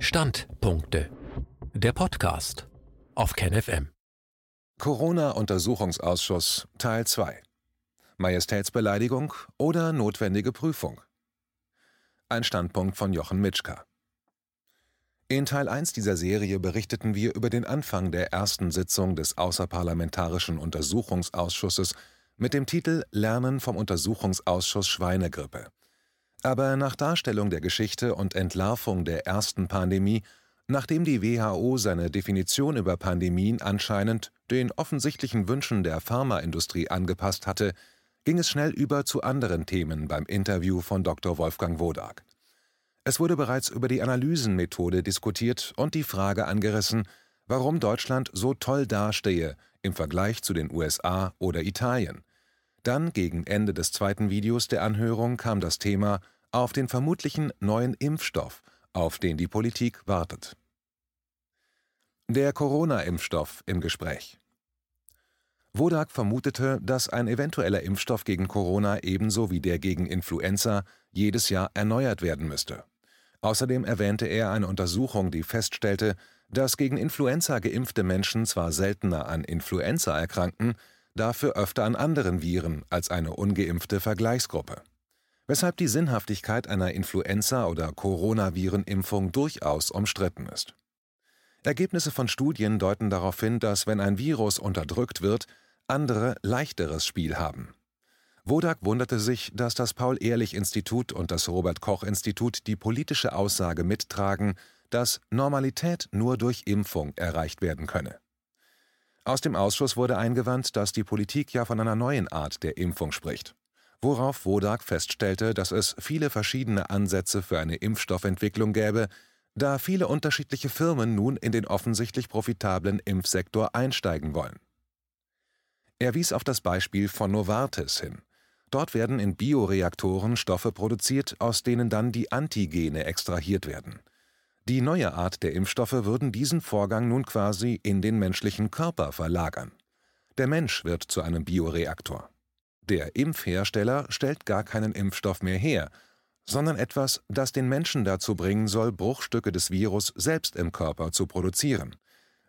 Standpunkte. Der Podcast auf KenFM. Corona-Untersuchungsausschuss Teil 2. Majestätsbeleidigung oder notwendige Prüfung. Ein Standpunkt von Jochen Mitschka. In Teil 1 dieser Serie berichteten wir über den Anfang der ersten Sitzung des Außerparlamentarischen Untersuchungsausschusses mit dem Titel Lernen vom Untersuchungsausschuss Schweinegrippe. Aber nach Darstellung der Geschichte und Entlarvung der ersten Pandemie, nachdem die WHO seine Definition über Pandemien anscheinend den offensichtlichen Wünschen der Pharmaindustrie angepasst hatte, ging es schnell über zu anderen Themen beim Interview von Dr. Wolfgang Wodak. Es wurde bereits über die Analysenmethode diskutiert und die Frage angerissen, warum Deutschland so toll dastehe im Vergleich zu den USA oder Italien. Dann, gegen Ende des zweiten Videos der Anhörung, kam das Thema auf den vermutlichen neuen Impfstoff, auf den die Politik wartet. Der Corona-Impfstoff im Gespräch. Wodak vermutete, dass ein eventueller Impfstoff gegen Corona ebenso wie der gegen Influenza jedes Jahr erneuert werden müsste. Außerdem erwähnte er eine Untersuchung, die feststellte, dass gegen Influenza geimpfte Menschen zwar seltener an Influenza erkranken, dafür öfter an anderen Viren als eine ungeimpfte Vergleichsgruppe. Weshalb die Sinnhaftigkeit einer Influenza- oder Coronavirenimpfung durchaus umstritten ist. Ergebnisse von Studien deuten darauf hin, dass wenn ein Virus unterdrückt wird, andere leichteres Spiel haben. Wodak wunderte sich, dass das Paul-Ehrlich-Institut und das Robert-Koch-Institut die politische Aussage mittragen, dass Normalität nur durch Impfung erreicht werden könne. Aus dem Ausschuss wurde eingewandt, dass die Politik ja von einer neuen Art der Impfung spricht. Worauf Wodak feststellte, dass es viele verschiedene Ansätze für eine Impfstoffentwicklung gäbe, da viele unterschiedliche Firmen nun in den offensichtlich profitablen Impfsektor einsteigen wollen. Er wies auf das Beispiel von Novartis hin. Dort werden in Bioreaktoren Stoffe produziert, aus denen dann die Antigene extrahiert werden. Die neue Art der Impfstoffe würden diesen Vorgang nun quasi in den menschlichen Körper verlagern. Der Mensch wird zu einem Bioreaktor. Der Impfhersteller stellt gar keinen Impfstoff mehr her, sondern etwas, das den Menschen dazu bringen soll, Bruchstücke des Virus selbst im Körper zu produzieren.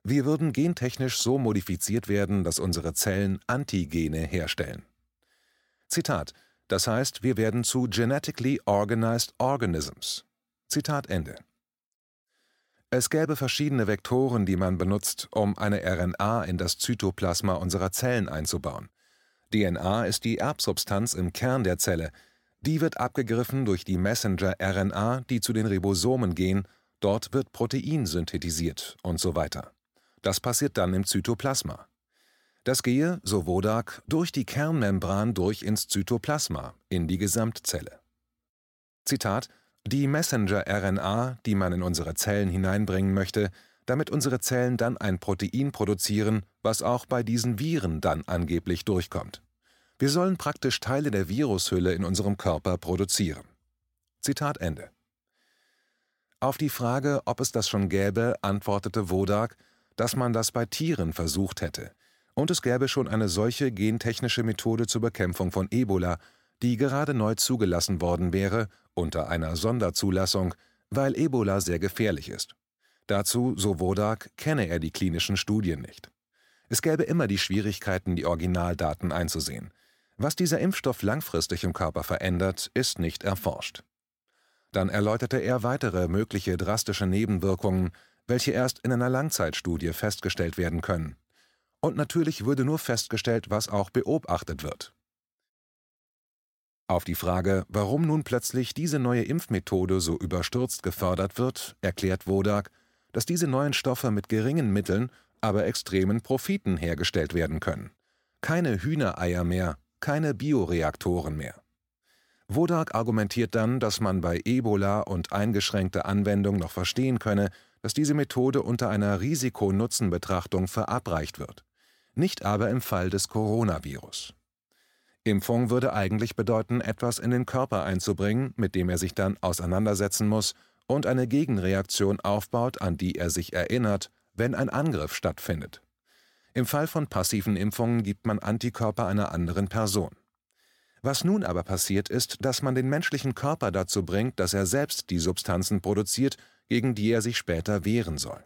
Wir würden gentechnisch so modifiziert werden, dass unsere Zellen Antigene herstellen. Zitat: Das heißt, wir werden zu genetically organized organisms. Zitat Ende. Es gäbe verschiedene Vektoren, die man benutzt, um eine RNA in das Zytoplasma unserer Zellen einzubauen. DNA ist die Erbsubstanz im Kern der Zelle. Die wird abgegriffen durch die Messenger-RNA, die zu den Ribosomen gehen, dort wird Protein synthetisiert und so weiter. Das passiert dann im Zytoplasma. Das gehe, so Wodak, durch die Kernmembran durch ins Zytoplasma, in die Gesamtzelle. Zitat: Die Messenger-RNA, die man in unsere Zellen hineinbringen möchte, damit unsere Zellen dann ein Protein produzieren, was auch bei diesen Viren dann angeblich durchkommt. Wir sollen praktisch Teile der Virushülle in unserem Körper produzieren. Zitat Ende. Auf die Frage, ob es das schon gäbe, antwortete Wodak, dass man das bei Tieren versucht hätte, und es gäbe schon eine solche gentechnische Methode zur Bekämpfung von Ebola, die gerade neu zugelassen worden wäre, unter einer Sonderzulassung, weil Ebola sehr gefährlich ist. Dazu, so Wodak, kenne er die klinischen Studien nicht. Es gäbe immer die Schwierigkeiten, die Originaldaten einzusehen. Was dieser Impfstoff langfristig im Körper verändert, ist nicht erforscht. Dann erläuterte er weitere mögliche drastische Nebenwirkungen, welche erst in einer Langzeitstudie festgestellt werden können. Und natürlich würde nur festgestellt, was auch beobachtet wird. Auf die Frage, warum nun plötzlich diese neue Impfmethode so überstürzt gefördert wird, erklärt Wodak, dass diese neuen Stoffe mit geringen Mitteln, aber extremen Profiten hergestellt werden können. Keine Hühnereier mehr, keine Bioreaktoren mehr. Wodak argumentiert dann, dass man bei Ebola und eingeschränkter Anwendung noch verstehen könne, dass diese Methode unter einer Risiko-Nutzen-Betrachtung verabreicht wird nicht aber im Fall des Coronavirus. Impfung würde eigentlich bedeuten, etwas in den Körper einzubringen, mit dem er sich dann auseinandersetzen muss und eine Gegenreaktion aufbaut, an die er sich erinnert, wenn ein Angriff stattfindet. Im Fall von passiven Impfungen gibt man Antikörper einer anderen Person. Was nun aber passiert ist, dass man den menschlichen Körper dazu bringt, dass er selbst die Substanzen produziert, gegen die er sich später wehren soll.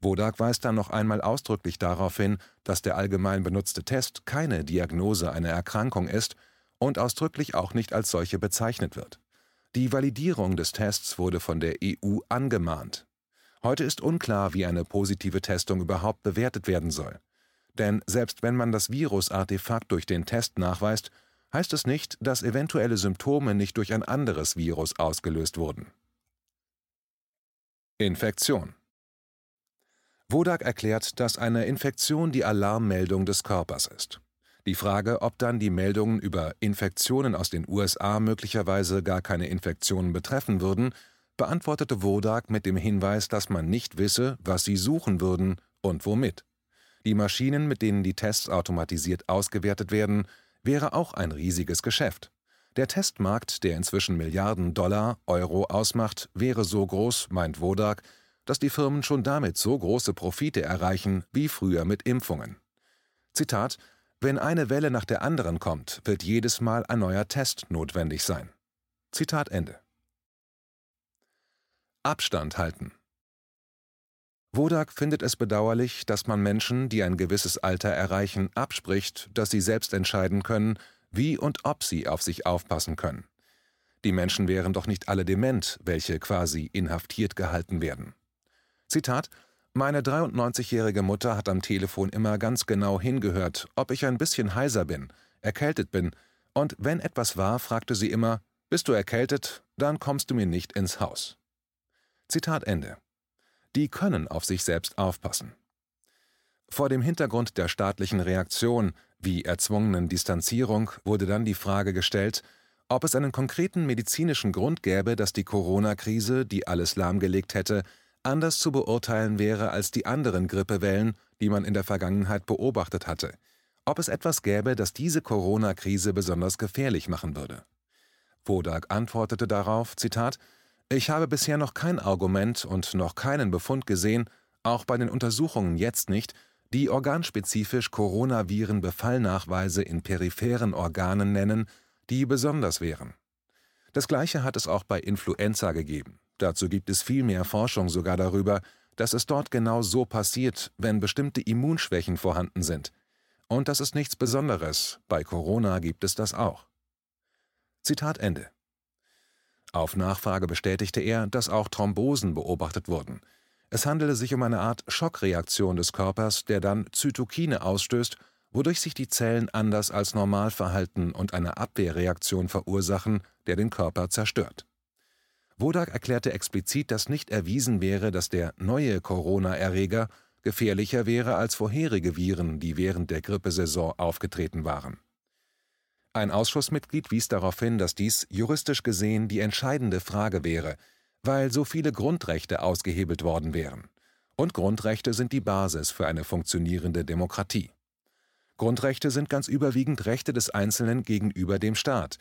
Wodak weist dann noch einmal ausdrücklich darauf hin, dass der allgemein benutzte Test keine Diagnose einer Erkrankung ist und ausdrücklich auch nicht als solche bezeichnet wird. Die Validierung des Tests wurde von der EU angemahnt. Heute ist unklar, wie eine positive Testung überhaupt bewertet werden soll. Denn selbst wenn man das Virusartefakt durch den Test nachweist, heißt es nicht, dass eventuelle Symptome nicht durch ein anderes Virus ausgelöst wurden. Infektion Wodak erklärt, dass eine Infektion die Alarmmeldung des Körpers ist. Die Frage, ob dann die Meldungen über Infektionen aus den USA möglicherweise gar keine Infektionen betreffen würden, beantwortete Wodak mit dem Hinweis, dass man nicht wisse, was sie suchen würden und womit. Die Maschinen, mit denen die Tests automatisiert ausgewertet werden, wäre auch ein riesiges Geschäft. Der Testmarkt, der inzwischen Milliarden Dollar, Euro ausmacht, wäre so groß, meint Wodak, dass die Firmen schon damit so große Profite erreichen wie früher mit Impfungen. Zitat Wenn eine Welle nach der anderen kommt, wird jedes Mal ein neuer Test notwendig sein. Zitat Ende. Abstand halten. Wodak findet es bedauerlich, dass man Menschen, die ein gewisses Alter erreichen, abspricht, dass sie selbst entscheiden können, wie und ob sie auf sich aufpassen können. Die Menschen wären doch nicht alle dement, welche quasi inhaftiert gehalten werden. Zitat Meine 93-jährige Mutter hat am Telefon immer ganz genau hingehört, ob ich ein bisschen heiser bin, erkältet bin, und wenn etwas war, fragte sie immer, bist du erkältet, dann kommst du mir nicht ins Haus. Zitat Ende. Die können auf sich selbst aufpassen. Vor dem Hintergrund der staatlichen Reaktion wie erzwungenen Distanzierung wurde dann die Frage gestellt, ob es einen konkreten medizinischen Grund gäbe, dass die Corona-Krise, die alles lahmgelegt hätte, anders zu beurteilen wäre als die anderen Grippewellen, die man in der Vergangenheit beobachtet hatte, ob es etwas gäbe, das diese Corona-Krise besonders gefährlich machen würde. Wodak antwortete darauf, Zitat, Ich habe bisher noch kein Argument und noch keinen Befund gesehen, auch bei den Untersuchungen jetzt nicht, die organspezifisch Coronaviren-Befallnachweise in peripheren Organen nennen, die besonders wären. Das gleiche hat es auch bei Influenza gegeben. Dazu gibt es viel mehr Forschung sogar darüber, dass es dort genau so passiert, wenn bestimmte Immunschwächen vorhanden sind. Und das ist nichts Besonderes, bei Corona gibt es das auch. Zitat Ende. Auf Nachfrage bestätigte er, dass auch Thrombosen beobachtet wurden. Es handele sich um eine Art Schockreaktion des Körpers, der dann Zytokine ausstößt, wodurch sich die Zellen anders als normal verhalten und eine Abwehrreaktion verursachen, der den Körper zerstört. Wodak erklärte explizit, dass nicht erwiesen wäre, dass der neue Corona-Erreger gefährlicher wäre als vorherige Viren, die während der Grippesaison aufgetreten waren. Ein Ausschussmitglied wies darauf hin, dass dies juristisch gesehen die entscheidende Frage wäre, weil so viele Grundrechte ausgehebelt worden wären. Und Grundrechte sind die Basis für eine funktionierende Demokratie. Grundrechte sind ganz überwiegend Rechte des Einzelnen gegenüber dem Staat,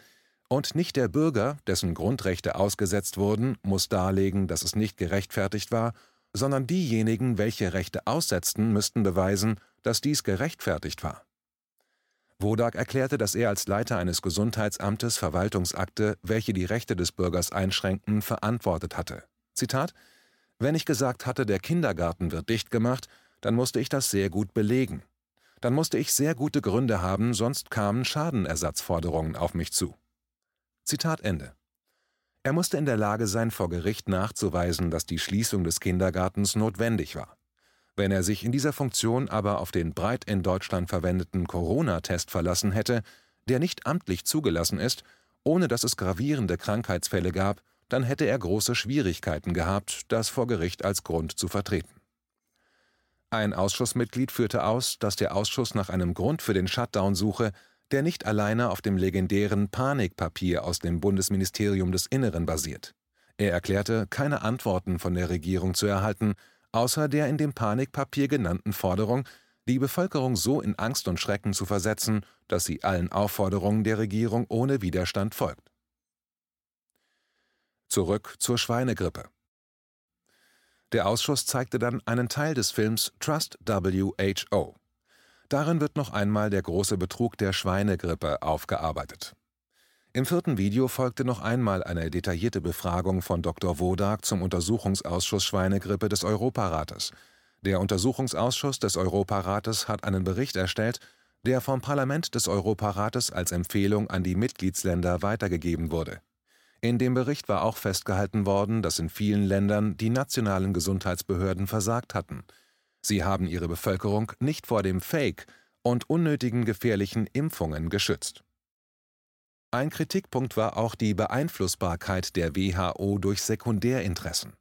und nicht der Bürger, dessen Grundrechte ausgesetzt wurden, muss darlegen, dass es nicht gerechtfertigt war, sondern diejenigen, welche Rechte aussetzten, müssten beweisen, dass dies gerechtfertigt war. Wodak erklärte, dass er als Leiter eines Gesundheitsamtes Verwaltungsakte, welche die Rechte des Bürgers einschränkten, verantwortet hatte. Zitat Wenn ich gesagt hatte, der Kindergarten wird dicht gemacht, dann musste ich das sehr gut belegen. Dann musste ich sehr gute Gründe haben, sonst kamen Schadenersatzforderungen auf mich zu. Zitat Ende. Er musste in der Lage sein, vor Gericht nachzuweisen, dass die Schließung des Kindergartens notwendig war. Wenn er sich in dieser Funktion aber auf den breit in Deutschland verwendeten Corona-Test verlassen hätte, der nicht amtlich zugelassen ist, ohne dass es gravierende Krankheitsfälle gab, dann hätte er große Schwierigkeiten gehabt, das vor Gericht als Grund zu vertreten. Ein Ausschussmitglied führte aus, dass der Ausschuss nach einem Grund für den Shutdown suche, der nicht alleine auf dem legendären Panikpapier aus dem Bundesministerium des Inneren basiert. Er erklärte, keine Antworten von der Regierung zu erhalten, außer der in dem Panikpapier genannten Forderung, die Bevölkerung so in Angst und Schrecken zu versetzen, dass sie allen Aufforderungen der Regierung ohne Widerstand folgt. Zurück zur Schweinegrippe. Der Ausschuss zeigte dann einen Teil des Films Trust WHO. Darin wird noch einmal der große Betrug der Schweinegrippe aufgearbeitet. Im vierten Video folgte noch einmal eine detaillierte Befragung von Dr. Wodak zum Untersuchungsausschuss Schweinegrippe des Europarates. Der Untersuchungsausschuss des Europarates hat einen Bericht erstellt, der vom Parlament des Europarates als Empfehlung an die Mitgliedsländer weitergegeben wurde. In dem Bericht war auch festgehalten worden, dass in vielen Ländern die nationalen Gesundheitsbehörden versagt hatten. Sie haben ihre Bevölkerung nicht vor dem Fake und unnötigen gefährlichen Impfungen geschützt. Ein Kritikpunkt war auch die Beeinflussbarkeit der WHO durch Sekundärinteressen.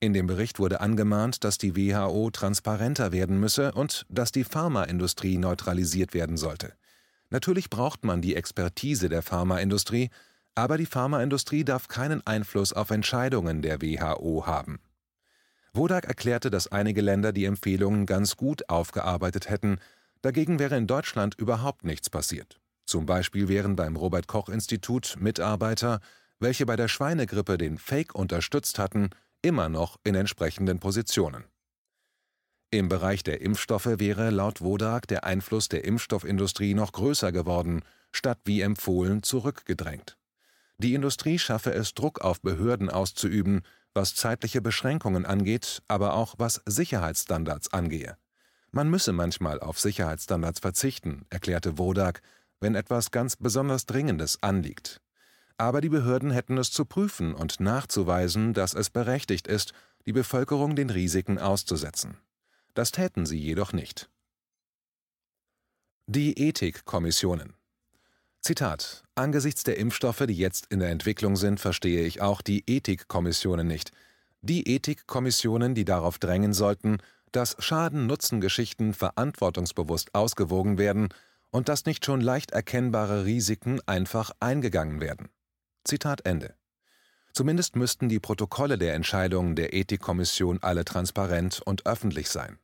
In dem Bericht wurde angemahnt, dass die WHO transparenter werden müsse und dass die Pharmaindustrie neutralisiert werden sollte. Natürlich braucht man die Expertise der Pharmaindustrie, aber die Pharmaindustrie darf keinen Einfluss auf Entscheidungen der WHO haben. Wodak erklärte, dass einige Länder die Empfehlungen ganz gut aufgearbeitet hätten, dagegen wäre in Deutschland überhaupt nichts passiert. Zum Beispiel wären beim Robert Koch Institut Mitarbeiter, welche bei der Schweinegrippe den Fake unterstützt hatten, immer noch in entsprechenden Positionen. Im Bereich der Impfstoffe wäre laut Wodak der Einfluss der Impfstoffindustrie noch größer geworden, statt wie empfohlen zurückgedrängt. Die Industrie schaffe es, Druck auf Behörden auszuüben, was zeitliche Beschränkungen angeht, aber auch was Sicherheitsstandards angehe. Man müsse manchmal auf Sicherheitsstandards verzichten, erklärte Wodak, wenn etwas ganz besonders Dringendes anliegt. Aber die Behörden hätten es zu prüfen und nachzuweisen, dass es berechtigt ist, die Bevölkerung den Risiken auszusetzen. Das täten sie jedoch nicht. Die Ethikkommissionen Zitat: Angesichts der Impfstoffe, die jetzt in der Entwicklung sind, verstehe ich auch die Ethikkommissionen nicht. Die Ethikkommissionen, die darauf drängen sollten, dass Schaden-Nutzen-Geschichten verantwortungsbewusst ausgewogen werden und dass nicht schon leicht erkennbare Risiken einfach eingegangen werden. Zitat Ende. Zumindest müssten die Protokolle der Entscheidungen der Ethikkommission alle transparent und öffentlich sein.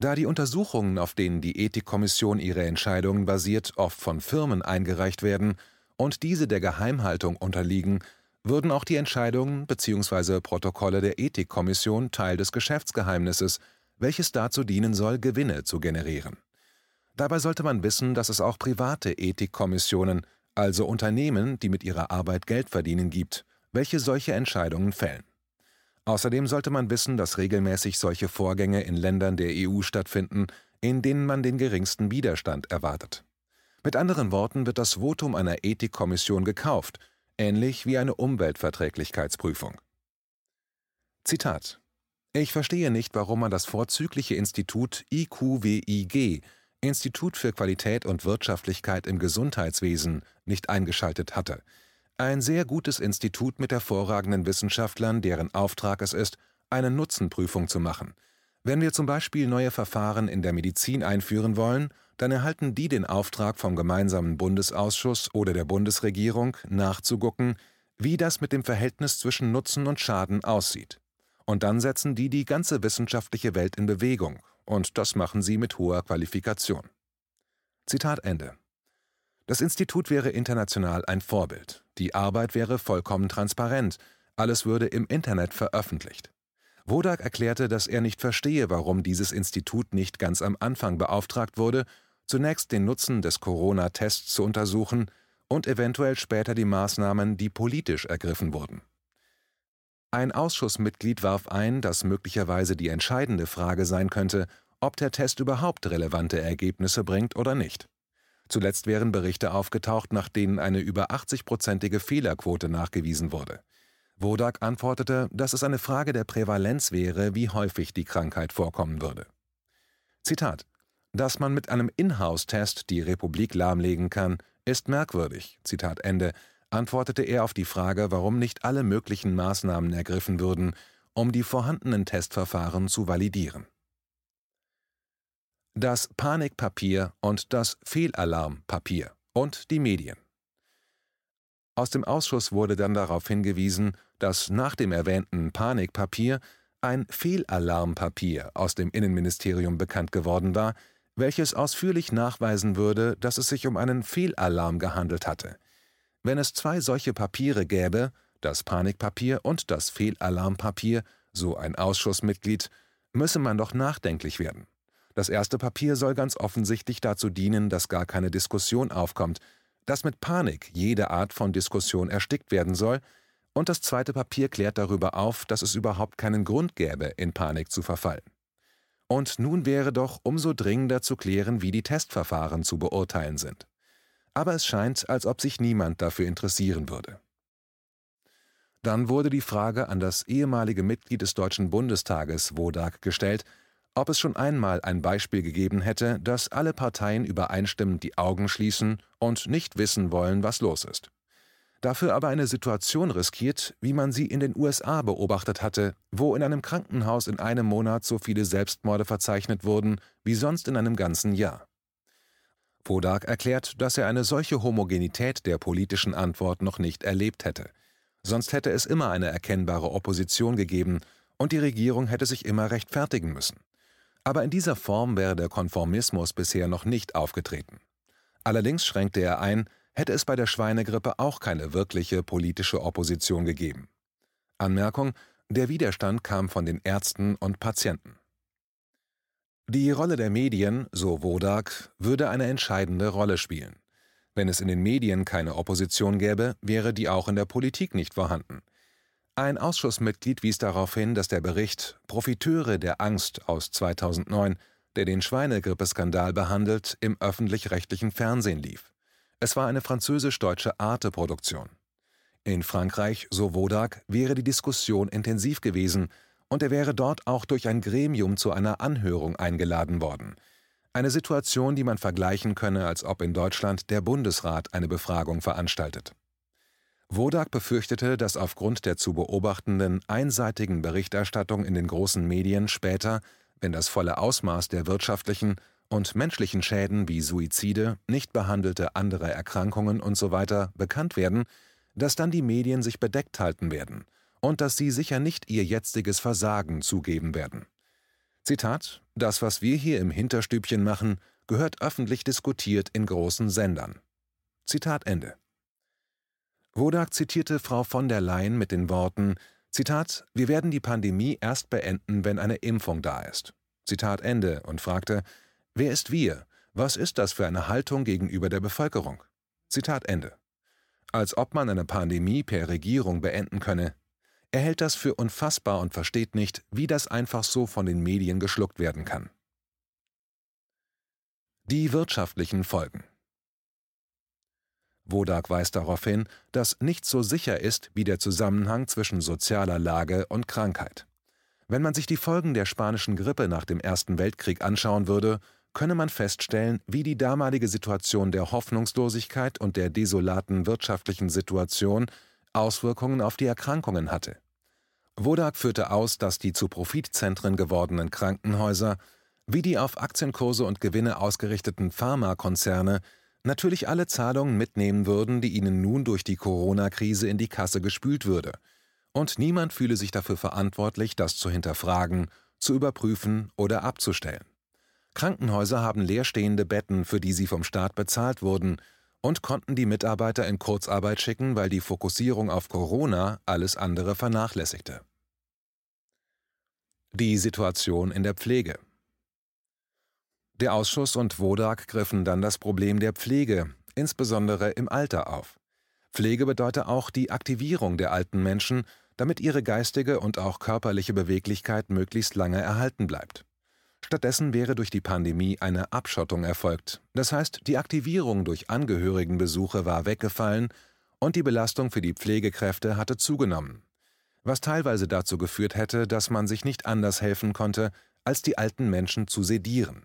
Da die Untersuchungen, auf denen die Ethikkommission ihre Entscheidungen basiert, oft von Firmen eingereicht werden und diese der Geheimhaltung unterliegen, würden auch die Entscheidungen bzw. Protokolle der Ethikkommission Teil des Geschäftsgeheimnisses, welches dazu dienen soll, Gewinne zu generieren. Dabei sollte man wissen, dass es auch private Ethikkommissionen, also Unternehmen, die mit ihrer Arbeit Geld verdienen, gibt, welche solche Entscheidungen fällen. Außerdem sollte man wissen, dass regelmäßig solche Vorgänge in Ländern der EU stattfinden, in denen man den geringsten Widerstand erwartet. Mit anderen Worten wird das Votum einer Ethikkommission gekauft, ähnlich wie eine Umweltverträglichkeitsprüfung. Zitat Ich verstehe nicht, warum man das vorzügliche Institut IQWIG, Institut für Qualität und Wirtschaftlichkeit im Gesundheitswesen, nicht eingeschaltet hatte – ein sehr gutes Institut mit hervorragenden Wissenschaftlern, deren Auftrag es ist, eine Nutzenprüfung zu machen. Wenn wir zum Beispiel neue Verfahren in der Medizin einführen wollen, dann erhalten die den Auftrag vom gemeinsamen Bundesausschuss oder der Bundesregierung, nachzugucken, wie das mit dem Verhältnis zwischen Nutzen und Schaden aussieht. Und dann setzen die die ganze wissenschaftliche Welt in Bewegung, und das machen sie mit hoher Qualifikation. Zitat Ende. Das Institut wäre international ein Vorbild. Die Arbeit wäre vollkommen transparent. Alles würde im Internet veröffentlicht. Wodak erklärte, dass er nicht verstehe, warum dieses Institut nicht ganz am Anfang beauftragt wurde, zunächst den Nutzen des Corona-Tests zu untersuchen und eventuell später die Maßnahmen, die politisch ergriffen wurden. Ein Ausschussmitglied warf ein, dass möglicherweise die entscheidende Frage sein könnte, ob der Test überhaupt relevante Ergebnisse bringt oder nicht. Zuletzt wären Berichte aufgetaucht, nach denen eine über 80-prozentige Fehlerquote nachgewiesen wurde. Wodak antwortete, dass es eine Frage der Prävalenz wäre, wie häufig die Krankheit vorkommen würde. Zitat: Dass man mit einem Inhouse-Test die Republik lahmlegen kann, ist merkwürdig. Zitat Ende, antwortete er auf die Frage, warum nicht alle möglichen Maßnahmen ergriffen würden, um die vorhandenen Testverfahren zu validieren das Panikpapier und das Fehlalarmpapier und die Medien. Aus dem Ausschuss wurde dann darauf hingewiesen, dass nach dem erwähnten Panikpapier ein Fehlalarmpapier aus dem Innenministerium bekannt geworden war, welches ausführlich nachweisen würde, dass es sich um einen Fehlalarm gehandelt hatte. Wenn es zwei solche Papiere gäbe, das Panikpapier und das Fehlalarmpapier, so ein Ausschussmitglied, müsse man doch nachdenklich werden. Das erste Papier soll ganz offensichtlich dazu dienen, dass gar keine Diskussion aufkommt, dass mit Panik jede Art von Diskussion erstickt werden soll, und das zweite Papier klärt darüber auf, dass es überhaupt keinen Grund gäbe, in Panik zu verfallen. Und nun wäre doch umso dringender zu klären, wie die Testverfahren zu beurteilen sind. Aber es scheint, als ob sich niemand dafür interessieren würde. Dann wurde die Frage an das ehemalige Mitglied des Deutschen Bundestages, Wodak, gestellt, ob es schon einmal ein Beispiel gegeben hätte, dass alle Parteien übereinstimmend die Augen schließen und nicht wissen wollen, was los ist dafür aber eine Situation riskiert, wie man sie in den USA beobachtet hatte, wo in einem Krankenhaus in einem Monat so viele Selbstmorde verzeichnet wurden wie sonst in einem ganzen Jahr. Wodak erklärt, dass er eine solche Homogenität der politischen Antwort noch nicht erlebt hätte. Sonst hätte es immer eine erkennbare Opposition gegeben und die Regierung hätte sich immer rechtfertigen müssen. Aber in dieser Form wäre der Konformismus bisher noch nicht aufgetreten. Allerdings schränkte er ein, hätte es bei der Schweinegrippe auch keine wirkliche politische Opposition gegeben. Anmerkung: Der Widerstand kam von den Ärzten und Patienten. Die Rolle der Medien, so Wodak, würde eine entscheidende Rolle spielen. Wenn es in den Medien keine Opposition gäbe, wäre die auch in der Politik nicht vorhanden. Ein Ausschussmitglied wies darauf hin, dass der Bericht Profiteure der Angst aus 2009, der den Schweinegrippeskandal behandelt, im öffentlich-rechtlichen Fernsehen lief. Es war eine französisch-deutsche Arte-Produktion. In Frankreich, so Wodak, wäre die Diskussion intensiv gewesen und er wäre dort auch durch ein Gremium zu einer Anhörung eingeladen worden. Eine Situation, die man vergleichen könne, als ob in Deutschland der Bundesrat eine Befragung veranstaltet. Wodak befürchtete, dass aufgrund der zu beobachtenden einseitigen Berichterstattung in den großen Medien später, wenn das volle Ausmaß der wirtschaftlichen und menschlichen Schäden wie Suizide, nicht behandelte andere Erkrankungen usw. So bekannt werden, dass dann die Medien sich bedeckt halten werden und dass sie sicher nicht ihr jetziges Versagen zugeben werden. Zitat: Das, was wir hier im Hinterstübchen machen, gehört öffentlich diskutiert in großen Sendern. Zitat Ende. Wodak zitierte Frau von der Leyen mit den Worten: Zitat: Wir werden die Pandemie erst beenden, wenn eine Impfung da ist. Zitat Ende und fragte: Wer ist wir? Was ist das für eine Haltung gegenüber der Bevölkerung? Zitat Ende. Als ob man eine Pandemie per Regierung beenden könne. Er hält das für unfassbar und versteht nicht, wie das einfach so von den Medien geschluckt werden kann. Die wirtschaftlichen Folgen Wodak weist darauf hin, dass nichts so sicher ist wie der Zusammenhang zwischen sozialer Lage und Krankheit. Wenn man sich die Folgen der spanischen Grippe nach dem Ersten Weltkrieg anschauen würde, könne man feststellen, wie die damalige Situation der Hoffnungslosigkeit und der desolaten wirtschaftlichen Situation Auswirkungen auf die Erkrankungen hatte. Wodak führte aus, dass die zu Profitzentren gewordenen Krankenhäuser wie die auf Aktienkurse und Gewinne ausgerichteten Pharmakonzerne natürlich alle Zahlungen mitnehmen würden, die ihnen nun durch die Corona-Krise in die Kasse gespült würde. Und niemand fühle sich dafür verantwortlich, das zu hinterfragen, zu überprüfen oder abzustellen. Krankenhäuser haben leerstehende Betten, für die sie vom Staat bezahlt wurden, und konnten die Mitarbeiter in Kurzarbeit schicken, weil die Fokussierung auf Corona alles andere vernachlässigte. Die Situation in der Pflege Der Ausschuss und Wodak griffen dann das Problem der Pflege, insbesondere im Alter, auf. Pflege bedeutet auch die Aktivierung der alten Menschen, damit ihre geistige und auch körperliche Beweglichkeit möglichst lange erhalten bleibt. Stattdessen wäre durch die Pandemie eine Abschottung erfolgt, das heißt die Aktivierung durch Angehörigenbesuche war weggefallen und die Belastung für die Pflegekräfte hatte zugenommen, was teilweise dazu geführt hätte, dass man sich nicht anders helfen konnte, als die alten Menschen zu sedieren,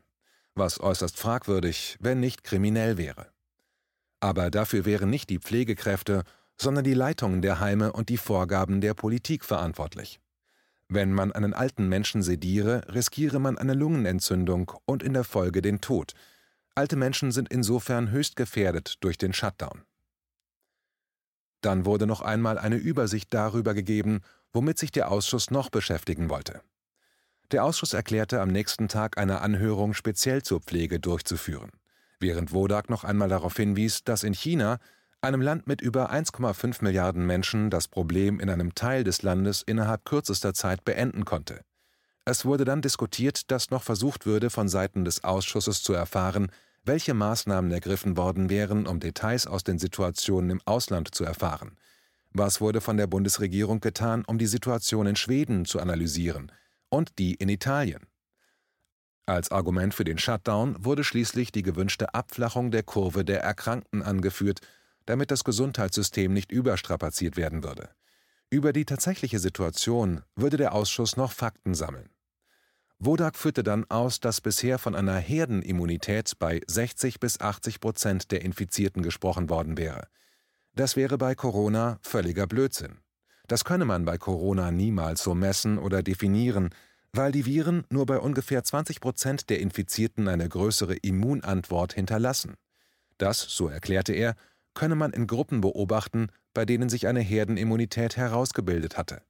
was äußerst fragwürdig, wenn nicht kriminell wäre. Aber dafür wären nicht die Pflegekräfte, sondern die Leitungen der Heime und die Vorgaben der Politik verantwortlich. Wenn man einen alten Menschen sediere, riskiere man eine Lungenentzündung und in der Folge den Tod. Alte Menschen sind insofern höchst gefährdet durch den Shutdown. Dann wurde noch einmal eine Übersicht darüber gegeben, womit sich der Ausschuss noch beschäftigen wollte. Der Ausschuss erklärte am nächsten Tag eine Anhörung speziell zur Pflege durchzuführen, während Wodak noch einmal darauf hinwies, dass in China einem Land mit über 1,5 Milliarden Menschen das Problem in einem Teil des Landes innerhalb kürzester Zeit beenden konnte. Es wurde dann diskutiert, dass noch versucht würde, von Seiten des Ausschusses zu erfahren, welche Maßnahmen ergriffen worden wären, um Details aus den Situationen im Ausland zu erfahren. Was wurde von der Bundesregierung getan, um die Situation in Schweden zu analysieren und die in Italien? Als Argument für den Shutdown wurde schließlich die gewünschte Abflachung der Kurve der Erkrankten angeführt, damit das Gesundheitssystem nicht überstrapaziert werden würde. Über die tatsächliche Situation würde der Ausschuss noch Fakten sammeln. Wodak führte dann aus, dass bisher von einer Herdenimmunität bei 60 bis 80 Prozent der Infizierten gesprochen worden wäre. Das wäre bei Corona völliger Blödsinn. Das könne man bei Corona niemals so messen oder definieren, weil die Viren nur bei ungefähr 20 Prozent der Infizierten eine größere Immunantwort hinterlassen. Das, so erklärte er, könne man in Gruppen beobachten, bei denen sich eine Herdenimmunität herausgebildet hatte.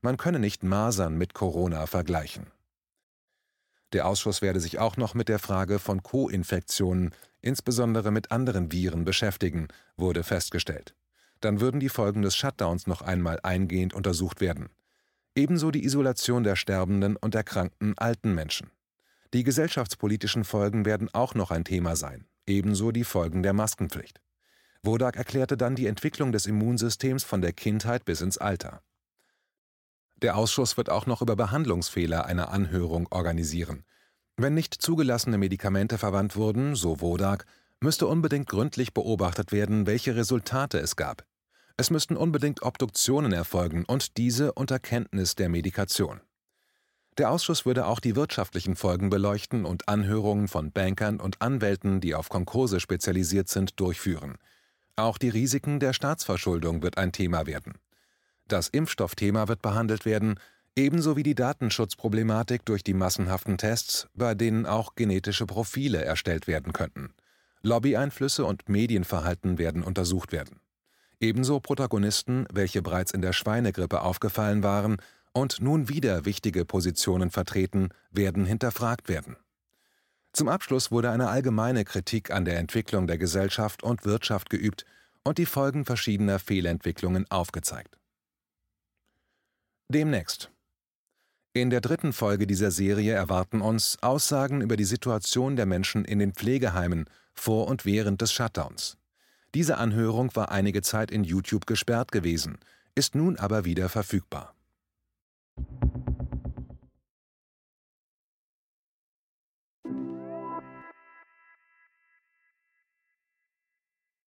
Man könne nicht Masern mit Corona vergleichen. Der Ausschuss werde sich auch noch mit der Frage von Co-Infektionen, insbesondere mit anderen Viren, beschäftigen, wurde festgestellt. Dann würden die Folgen des Shutdowns noch einmal eingehend untersucht werden. Ebenso die Isolation der sterbenden und erkrankten alten Menschen. Die gesellschaftspolitischen Folgen werden auch noch ein Thema sein, ebenso die Folgen der Maskenpflicht. Wodak erklärte dann die Entwicklung des Immunsystems von der Kindheit bis ins Alter. Der Ausschuss wird auch noch über Behandlungsfehler eine Anhörung organisieren. Wenn nicht zugelassene Medikamente verwandt wurden, so Wodak, müsste unbedingt gründlich beobachtet werden, welche Resultate es gab. Es müssten unbedingt Obduktionen erfolgen und diese unter Kenntnis der Medikation. Der Ausschuss würde auch die wirtschaftlichen Folgen beleuchten und Anhörungen von Bankern und Anwälten, die auf Konkurse spezialisiert sind, durchführen. Auch die Risiken der Staatsverschuldung wird ein Thema werden. Das Impfstoffthema wird behandelt werden, ebenso wie die Datenschutzproblematik durch die massenhaften Tests, bei denen auch genetische Profile erstellt werden könnten. Lobbyeinflüsse und Medienverhalten werden untersucht werden. Ebenso Protagonisten, welche bereits in der Schweinegrippe aufgefallen waren und nun wieder wichtige Positionen vertreten, werden hinterfragt werden. Zum Abschluss wurde eine allgemeine Kritik an der Entwicklung der Gesellschaft und Wirtschaft geübt und die Folgen verschiedener Fehlentwicklungen aufgezeigt. Demnächst. In der dritten Folge dieser Serie erwarten uns Aussagen über die Situation der Menschen in den Pflegeheimen vor und während des Shutdowns. Diese Anhörung war einige Zeit in YouTube gesperrt gewesen, ist nun aber wieder verfügbar.